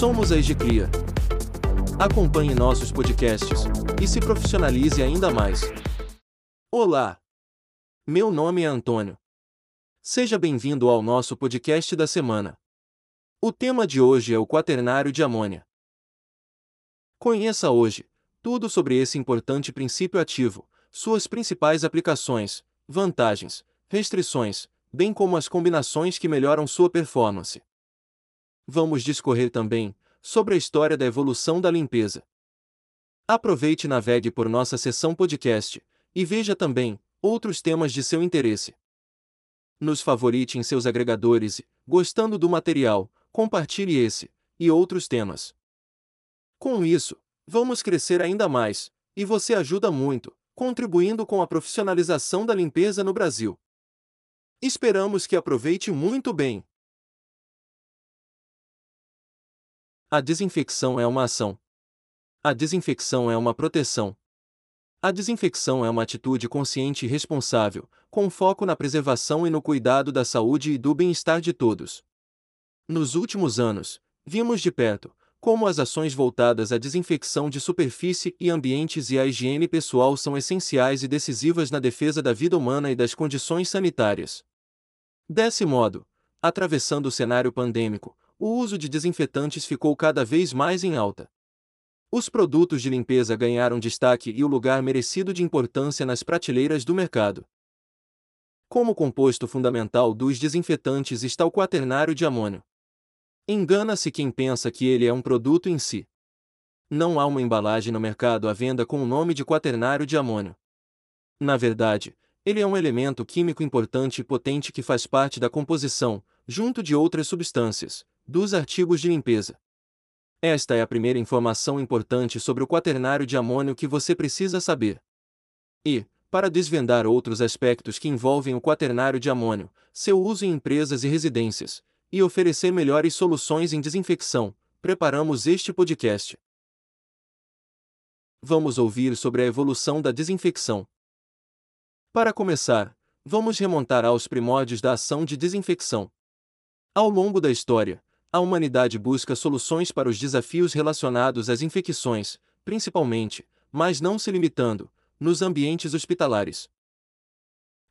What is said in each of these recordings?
Somos a Egicria. Acompanhe nossos podcasts e se profissionalize ainda mais. Olá! Meu nome é Antônio. Seja bem-vindo ao nosso podcast da semana. O tema de hoje é o quaternário de amônia. Conheça hoje tudo sobre esse importante princípio ativo, suas principais aplicações, vantagens, restrições, bem como as combinações que melhoram sua performance. Vamos discorrer também sobre a história da evolução da limpeza. Aproveite e navegue por nossa seção podcast e veja também outros temas de seu interesse. Nos favorite em seus agregadores e, gostando do material, compartilhe esse e outros temas. Com isso, vamos crescer ainda mais, e você ajuda muito, contribuindo com a profissionalização da limpeza no Brasil. Esperamos que aproveite muito bem. A desinfecção é uma ação. A desinfecção é uma proteção. A desinfecção é uma atitude consciente e responsável, com foco na preservação e no cuidado da saúde e do bem-estar de todos. Nos últimos anos, vimos de perto como as ações voltadas à desinfecção de superfície e ambientes e à higiene pessoal são essenciais e decisivas na defesa da vida humana e das condições sanitárias. Desse modo, atravessando o cenário pandêmico, o uso de desinfetantes ficou cada vez mais em alta. Os produtos de limpeza ganharam destaque e o lugar merecido de importância nas prateleiras do mercado. Como composto fundamental dos desinfetantes está o quaternário de amônio. Engana-se quem pensa que ele é um produto em si. Não há uma embalagem no mercado à venda com o nome de quaternário de amônio. Na verdade, ele é um elemento químico importante e potente que faz parte da composição, junto de outras substâncias, dos artigos de limpeza. Esta é a primeira informação importante sobre o quaternário de amônio que você precisa saber. E, para desvendar outros aspectos que envolvem o quaternário de amônio, seu uso em empresas e residências, e oferecer melhores soluções em desinfecção, preparamos este podcast. Vamos ouvir sobre a evolução da desinfecção. Para começar, vamos remontar aos primórdios da ação de desinfecção. Ao longo da história, a humanidade busca soluções para os desafios relacionados às infecções, principalmente, mas não se limitando, nos ambientes hospitalares.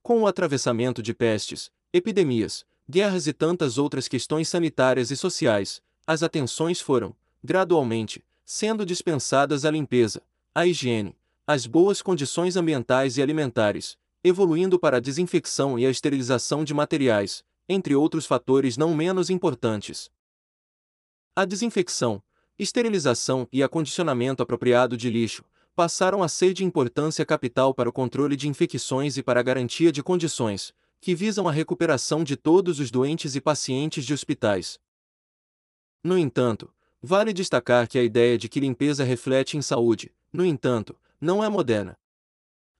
Com o atravessamento de pestes, epidemias, guerras e tantas outras questões sanitárias e sociais, as atenções foram, gradualmente, sendo dispensadas à limpeza, à higiene, às boas condições ambientais e alimentares, evoluindo para a desinfecção e a esterilização de materiais, entre outros fatores não menos importantes. A desinfecção, esterilização e acondicionamento apropriado de lixo passaram a ser de importância capital para o controle de infecções e para a garantia de condições que visam a recuperação de todos os doentes e pacientes de hospitais. No entanto, vale destacar que a ideia de que limpeza reflete em saúde, no entanto, não é moderna.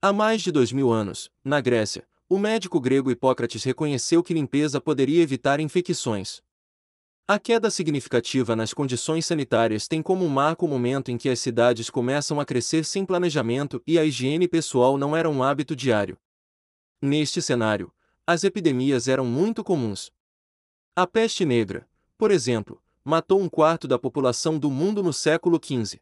Há mais de dois mil anos, na Grécia, o médico grego Hipócrates reconheceu que limpeza poderia evitar infecções. A queda significativa nas condições sanitárias tem como marco o momento em que as cidades começam a crescer sem planejamento e a higiene pessoal não era um hábito diário. Neste cenário, as epidemias eram muito comuns. A peste negra, por exemplo, matou um quarto da população do mundo no século XV.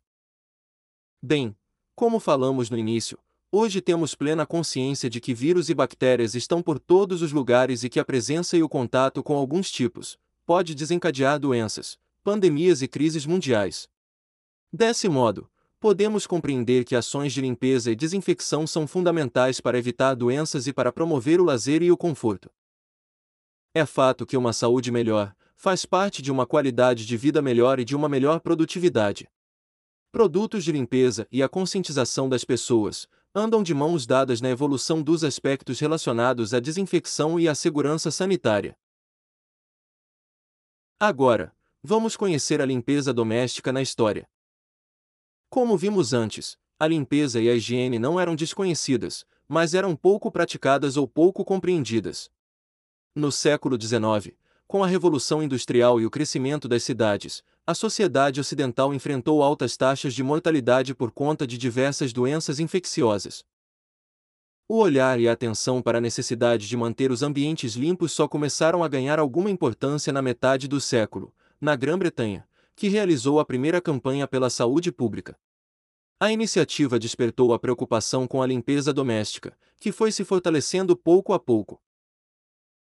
Bem, como falamos no início, Hoje temos plena consciência de que vírus e bactérias estão por todos os lugares e que a presença e o contato com alguns tipos pode desencadear doenças, pandemias e crises mundiais. Desse modo, podemos compreender que ações de limpeza e desinfecção são fundamentais para evitar doenças e para promover o lazer e o conforto. É fato que uma saúde melhor faz parte de uma qualidade de vida melhor e de uma melhor produtividade. Produtos de limpeza e a conscientização das pessoas andam de mãos dadas na evolução dos aspectos relacionados à desinfecção e à segurança sanitária. Agora, vamos conhecer a limpeza doméstica na história. Como vimos antes, a limpeza e a higiene não eram desconhecidas, mas eram pouco praticadas ou pouco compreendidas. No século XIX, com a Revolução Industrial e o crescimento das cidades, a sociedade ocidental enfrentou altas taxas de mortalidade por conta de diversas doenças infecciosas. O olhar e a atenção para a necessidade de manter os ambientes limpos só começaram a ganhar alguma importância na metade do século, na Grã-Bretanha, que realizou a primeira campanha pela saúde pública. A iniciativa despertou a preocupação com a limpeza doméstica, que foi se fortalecendo pouco a pouco.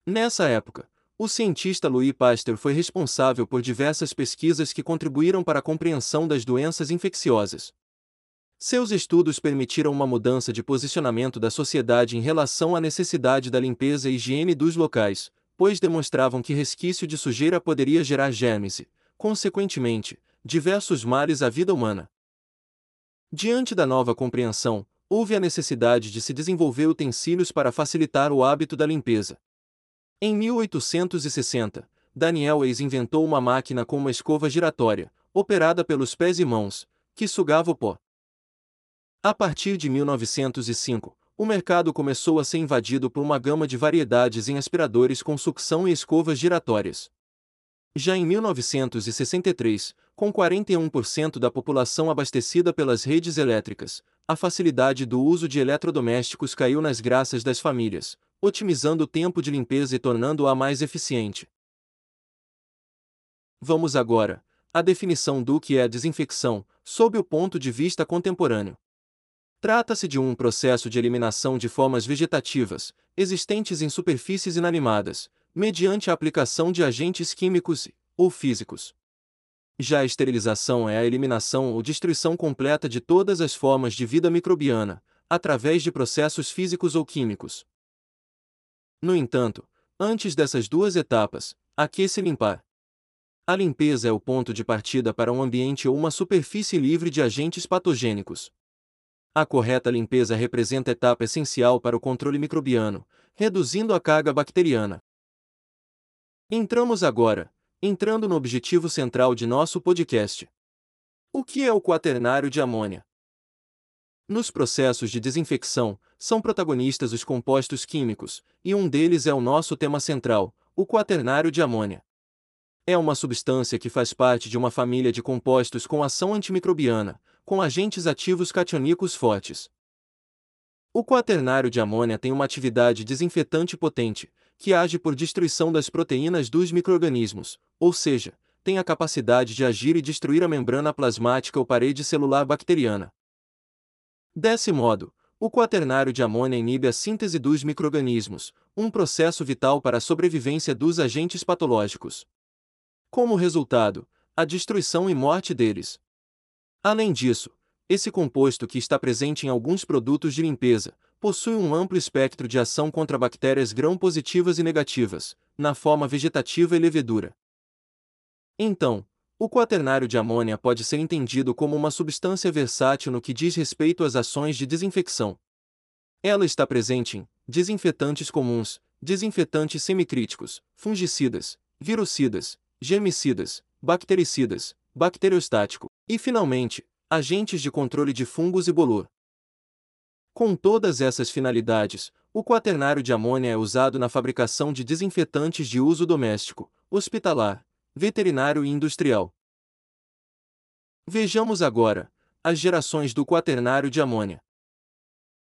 Nessa época, o cientista Louis Pasteur foi responsável por diversas pesquisas que contribuíram para a compreensão das doenças infecciosas. Seus estudos permitiram uma mudança de posicionamento da sociedade em relação à necessidade da limpeza e higiene dos locais, pois demonstravam que resquício de sujeira poderia gerar germes e, consequentemente, diversos males à vida humana. Diante da nova compreensão, houve a necessidade de se desenvolver utensílios para facilitar o hábito da limpeza. Em 1860, Daniel Weiss inventou uma máquina com uma escova giratória, operada pelos pés e mãos, que sugava o pó. A partir de 1905, o mercado começou a ser invadido por uma gama de variedades em aspiradores com sucção e escovas giratórias. Já em 1963, com 41% da população abastecida pelas redes elétricas, a facilidade do uso de eletrodomésticos caiu nas graças das famílias, otimizando o tempo de limpeza e tornando-a mais eficiente. Vamos agora à definição do que é desinfecção, sob o ponto de vista contemporâneo. Trata-se de um processo de eliminação de formas vegetativas, existentes em superfícies inanimadas, mediante a aplicação de agentes químicos ou físicos. Já a esterilização é a eliminação ou destruição completa de todas as formas de vida microbiana, através de processos físicos ou químicos. No entanto, antes dessas duas etapas, há que se limpar. A limpeza é o ponto de partida para um ambiente ou uma superfície livre de agentes patogênicos. A correta limpeza representa etapa essencial para o controle microbiano, reduzindo a carga bacteriana. Entramos agora, entrando no objetivo central de nosso podcast. O que é o quaternário de amônia? Nos processos de desinfecção, são protagonistas os compostos químicos, e um deles é o nosso tema central, o quaternário de amônia. É uma substância que faz parte de uma família de compostos com ação antimicrobiana, com agentes ativos cationicos fortes. O quaternário de amônia tem uma atividade desinfetante potente, que age por destruição das proteínas dos microrganismos, ou seja, tem a capacidade de agir e destruir a membrana plasmática ou parede celular bacteriana. Desse modo, o quaternário de amônia inibe a síntese dos microrganismos, um processo vital para a sobrevivência dos agentes patológicos. Como resultado, a destruição e morte deles. Além disso, esse composto que está presente em alguns produtos de limpeza, possui um amplo espectro de ação contra bactérias gram-positivas e negativas, na forma vegetativa e levedura. Então, o quaternário de amônia pode ser entendido como uma substância versátil no que diz respeito às ações de desinfecção. Ela está presente em desinfetantes comuns, desinfetantes semicríticos, fungicidas, virucidas, germicidas, bactericidas, bacteriostático, e, finalmente, agentes de controle de fungos e bolor. Com todas essas finalidades, o quaternário de amônia é usado na fabricação de desinfetantes de uso doméstico, hospitalar, veterinário e industrial. Vejamos agora as gerações do quaternário de amônia.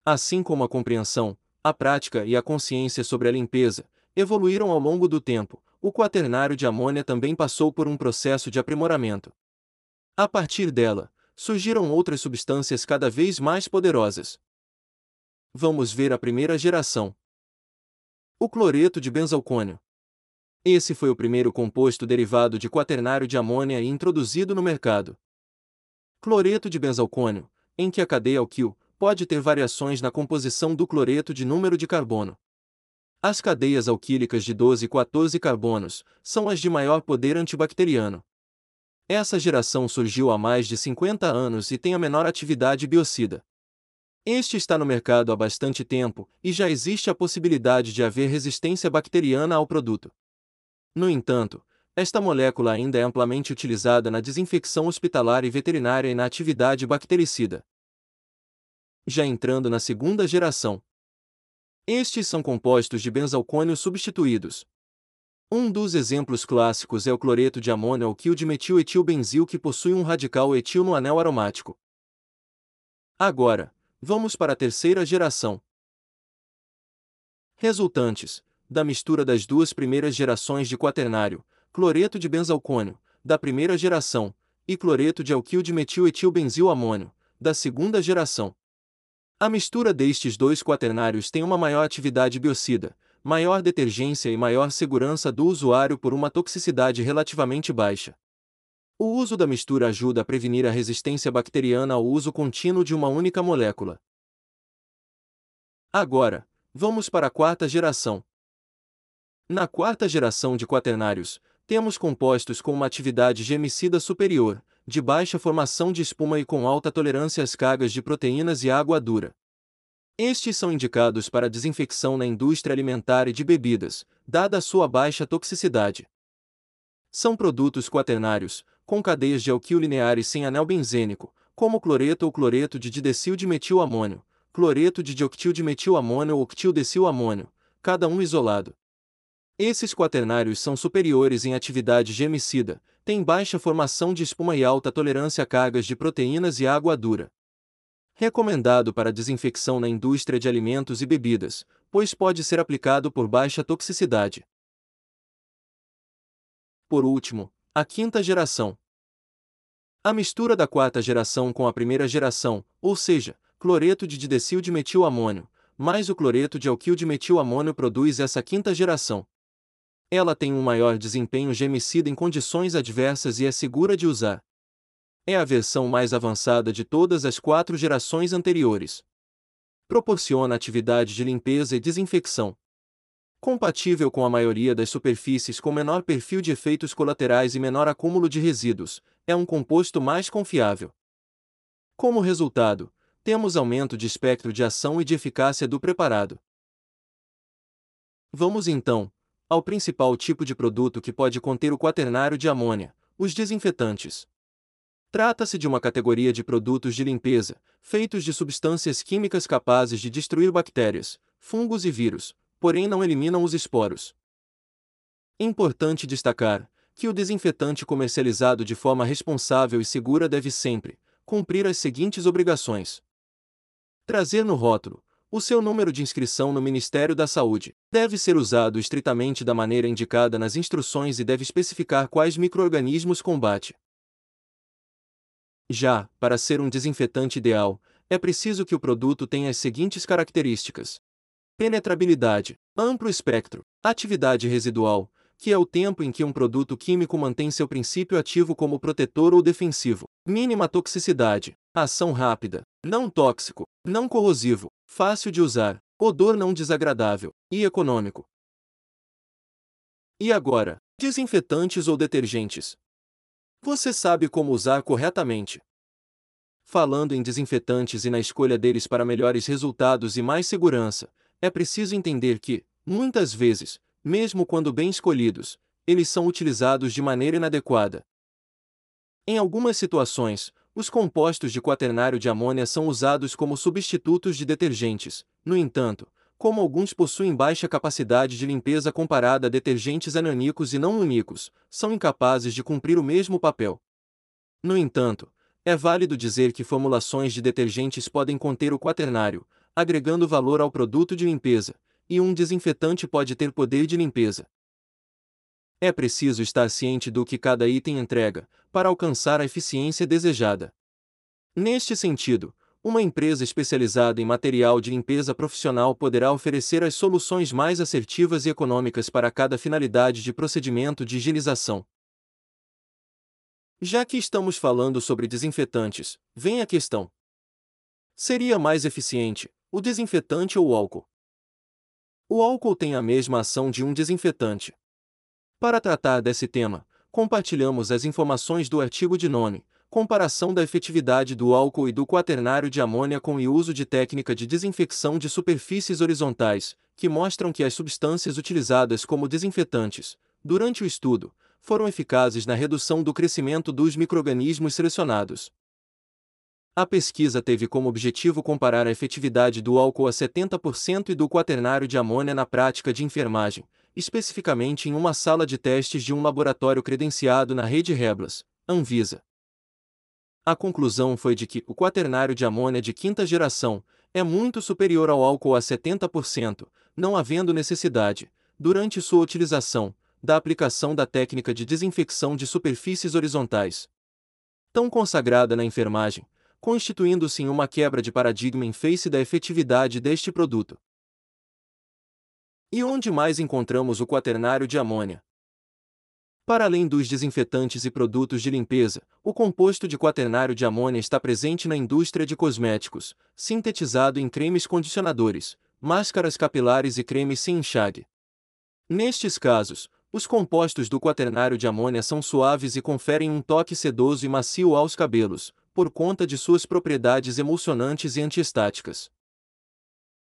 Assim como a compreensão, a prática e a consciência sobre a limpeza evoluíram ao longo do tempo, o quaternário de amônia também passou por um processo de aprimoramento. A partir dela, surgiram outras substâncias cada vez mais poderosas. Vamos ver a primeira geração. O cloreto de benzalcônio. Esse foi o primeiro composto derivado de quaternário de amônia e introduzido no mercado. Cloreto de benzalcônio, em que a cadeia alquil pode ter variações na composição do cloreto de número de carbono. As cadeias alquílicas de 12 e 14 carbonos são as de maior poder antibacteriano. Essa geração surgiu há mais de 50 anos e tem a menor atividade biocida. Este está no mercado há bastante tempo e já existe a possibilidade de haver resistência bacteriana ao produto. No entanto, esta molécula ainda é amplamente utilizada na desinfecção hospitalar e veterinária e na atividade bactericida. Já entrando na segunda geração. Estes são compostos de benzalcônio substituídos, um dos exemplos clássicos é o cloreto de amônio alquil de metiletilbenzil que possui um radical etil no anel aromático. Agora, vamos para a terceira geração. Resultantes da mistura das duas primeiras gerações de quaternário, cloreto de benzalcônio, da primeira geração, e cloreto de alquil de metil-etilbenzilamônio, da segunda geração. A mistura destes dois quaternários tem uma maior atividade biocida, maior detergência e maior segurança do usuário por uma toxicidade relativamente baixa. O uso da mistura ajuda a prevenir a resistência bacteriana ao uso contínuo de uma única molécula. Agora, vamos para a quarta geração. Na quarta geração de quaternários, temos compostos com uma atividade gemicida superior, de baixa formação de espuma e com alta tolerância às cargas de proteínas e água dura. Estes são indicados para desinfecção na indústria alimentar e de bebidas, dada a sua baixa toxicidade. São produtos quaternários, com cadeias de alquil lineares sem anel benzênico, como cloreto ou cloreto de didecil de metilamônio, cloreto de dioctil de metilamônio ou octildecilamônio, cada um isolado. Esses quaternários são superiores em atividade gemicida, têm baixa formação de espuma e alta tolerância a cargas de proteínas e água dura. Recomendado para desinfecção na indústria de alimentos e bebidas, pois pode ser aplicado por baixa toxicidade. Por último, a quinta geração. A mistura da quarta geração com a primeira geração, ou seja, cloreto de didecil de metilamônio, mais o cloreto de alquil de metilamônio produz essa quinta geração. Ela tem um maior desempenho gemicida em condições adversas e é segura de usar. É a versão mais avançada de todas as quatro gerações anteriores. Proporciona atividade de limpeza e desinfecção. Compatível com a maioria das superfícies com menor perfil de efeitos colaterais e menor acúmulo de resíduos, é um composto mais confiável. Como resultado, temos aumento de espectro de ação e de eficácia do preparado. Vamos então, ao principal tipo de produto que pode conter o quaternário de amônia, os desinfetantes. Trata-se de uma categoria de produtos de limpeza, feitos de substâncias químicas capazes de destruir bactérias, fungos e vírus, porém não eliminam os esporos. Importante destacar que o desinfetante comercializado de forma responsável e segura deve sempre cumprir as seguintes obrigações: trazer no rótulo o seu número de inscrição no Ministério da Saúde deve ser usado estritamente da maneira indicada nas instruções e deve especificar quais microorganismos combate. Já, para ser um desinfetante ideal, é preciso que o produto tenha as seguintes características: penetrabilidade, amplo espectro, atividade residual, que é o tempo em que um produto químico mantém seu princípio ativo como protetor ou defensivo, mínima toxicidade, ação rápida, não tóxico, não corrosivo, fácil de usar, odor não desagradável. E econômico. E agora, desinfetantes ou detergentes? Você sabe como usar corretamente. Falando em desinfetantes e na escolha deles para melhores resultados e mais segurança, é preciso entender que, muitas vezes, mesmo quando bem escolhidos, eles são utilizados de maneira inadequada. Em algumas situações, os compostos de quaternário de amônia são usados como substitutos de detergentes, no entanto, como alguns possuem baixa capacidade de limpeza comparada a detergentes aniônicos e não únicos, são incapazes de cumprir o mesmo papel. No entanto, é válido dizer que formulações de detergentes podem conter o quaternário, agregando valor ao produto de limpeza, e um desinfetante pode ter poder de limpeza. É preciso estar ciente do que cada item entrega, para alcançar a eficiência desejada. Neste sentido, uma empresa especializada em material de limpeza profissional poderá oferecer as soluções mais assertivas e econômicas para cada finalidade de procedimento de higienização. Já que estamos falando sobre desinfetantes, vem a questão: seria mais eficiente o desinfetante ou o álcool? O álcool tem a mesma ação de um desinfetante, para tratar desse tema, compartilhamos as informações do artigo de nome, comparação da efetividade do álcool e do quaternário de amônia com o uso de técnica de desinfecção de superfícies horizontais, que mostram que as substâncias utilizadas como desinfetantes, durante o estudo, foram eficazes na redução do crescimento dos microrganismos selecionados. A pesquisa teve como objetivo comparar a efetividade do álcool a 70% e do quaternário de amônia na prática de enfermagem, especificamente em uma sala de testes de um laboratório credenciado na rede Reblas, Anvisa. A conclusão foi de que o quaternário de amônia de quinta geração é muito superior ao álcool a 70%, não havendo necessidade, durante sua utilização, da aplicação da técnica de desinfecção de superfícies horizontais. Tão consagrada na enfermagem, constituindo-se em uma quebra de paradigma em face da efetividade deste produto. E onde mais encontramos o quaternário de amônia? Para além dos desinfetantes e produtos de limpeza, o composto de quaternário de amônia está presente na indústria de cosméticos, sintetizado em cremes condicionadores, máscaras capilares e cremes sem enxague. Nestes casos, os compostos do quaternário de amônia são suaves e conferem um toque sedoso e macio aos cabelos, por conta de suas propriedades emulsionantes e antiestáticas.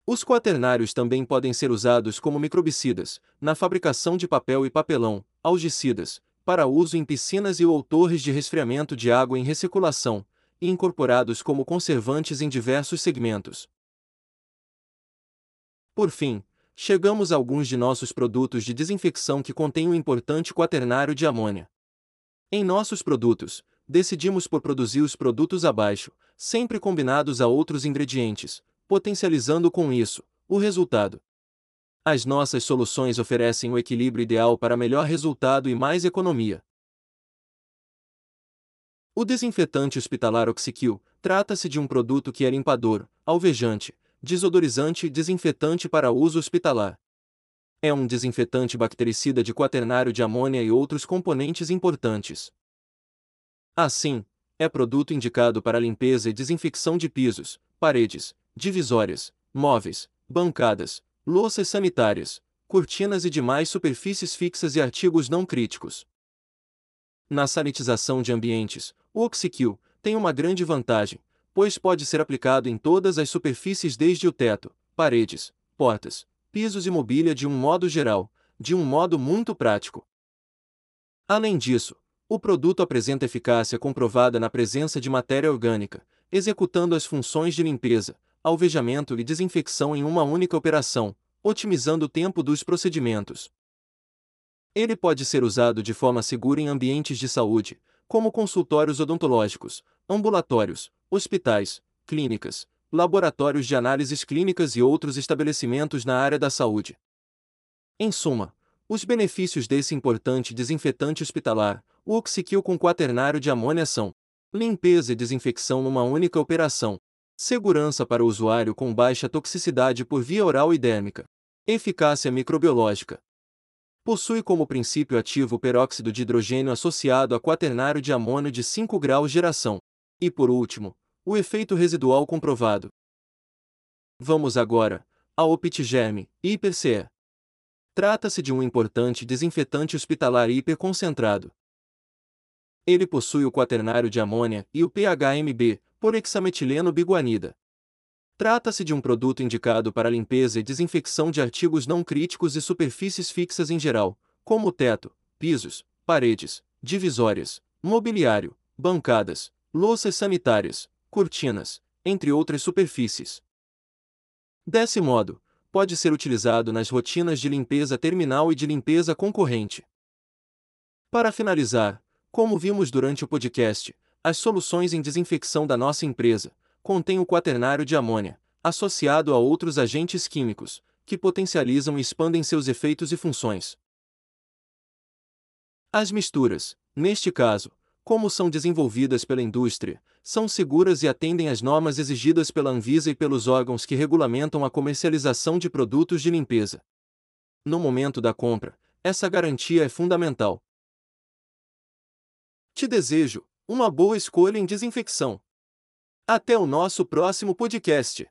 Os quaternários também podem ser usados como microbicidas, na fabricação de papel e papelão, algicidas, para uso em piscinas e ou torres de resfriamento de água em recirculação, e incorporados como conservantes em diversos segmentos. Por fim, chegamos a alguns de nossos produtos de desinfecção que contêm um importante quaternário de amônia. Em nossos produtos, decidimos por produzir os produtos abaixo, sempre combinados a outros ingredientes, potencializando com isso o resultado. As nossas soluções oferecem o equilíbrio ideal para melhor resultado e mais economia. O desinfetante hospitalar Oxykill trata-se de um produto que é limpador, alvejante, desodorizante e desinfetante para uso hospitalar. É um desinfetante bactericida de quaternário de amônia e outros componentes importantes. Assim, é produto indicado para limpeza e desinfecção de pisos, paredes, divisórias, móveis, bancadas, louças sanitárias, cortinas e demais superfícies fixas e artigos não críticos. Na sanitização de ambientes, o Oxykill tem uma grande vantagem, pois pode ser aplicado em todas as superfícies desde o teto, paredes, portas, pisos e mobília de um modo geral, de um modo muito prático. Além disso, o produto apresenta eficácia comprovada na presença de matéria orgânica, executando as funções de limpeza, alvejamento e desinfecção em uma única operação, otimizando o tempo dos procedimentos. Ele pode ser usado de forma segura em ambientes de saúde, como consultórios odontológicos, ambulatórios, hospitais, clínicas, laboratórios de análises clínicas e outros estabelecimentos na área da saúde. Em suma, os benefícios desse importante desinfetante hospitalar, o com quaternário de amônia são limpeza e desinfecção numa única operação, Segurança para o usuário com baixa toxicidade por via oral e dérmica. Eficácia microbiológica. Possui como princípio ativo peróxido de hidrogênio associado a quaternário de amônio de 5 graus geração. E por último, o efeito residual comprovado. Vamos agora ao Optigerme, HiperCE. Trata-se de um importante desinfetante hospitalar hiperconcentrado. Ele possui o quaternário de amônia e o PHMB, por hexametileno biguanida. Trata-se de um produto indicado para limpeza e desinfecção de artigos não críticos e superfícies fixas em geral, como teto, pisos, paredes, divisórias, mobiliário, bancadas, louças sanitárias, cortinas, entre outras superfícies. Desse modo, pode ser utilizado nas rotinas de limpeza terminal e de limpeza concorrente. Para finalizar, como vimos durante o podcast, as soluções em desinfecção da nossa empresa contêm o quaternário de amônia, associado a outros agentes químicos, que potencializam e expandem seus efeitos e funções. As misturas, neste caso, como são desenvolvidas pela indústria, são seguras e atendem às normas exigidas pela Anvisa e pelos órgãos que regulamentam a comercialização de produtos de limpeza. No momento da compra, essa garantia é fundamental. Te desejo uma boa escolha em desinfecção. Até o nosso próximo podcast.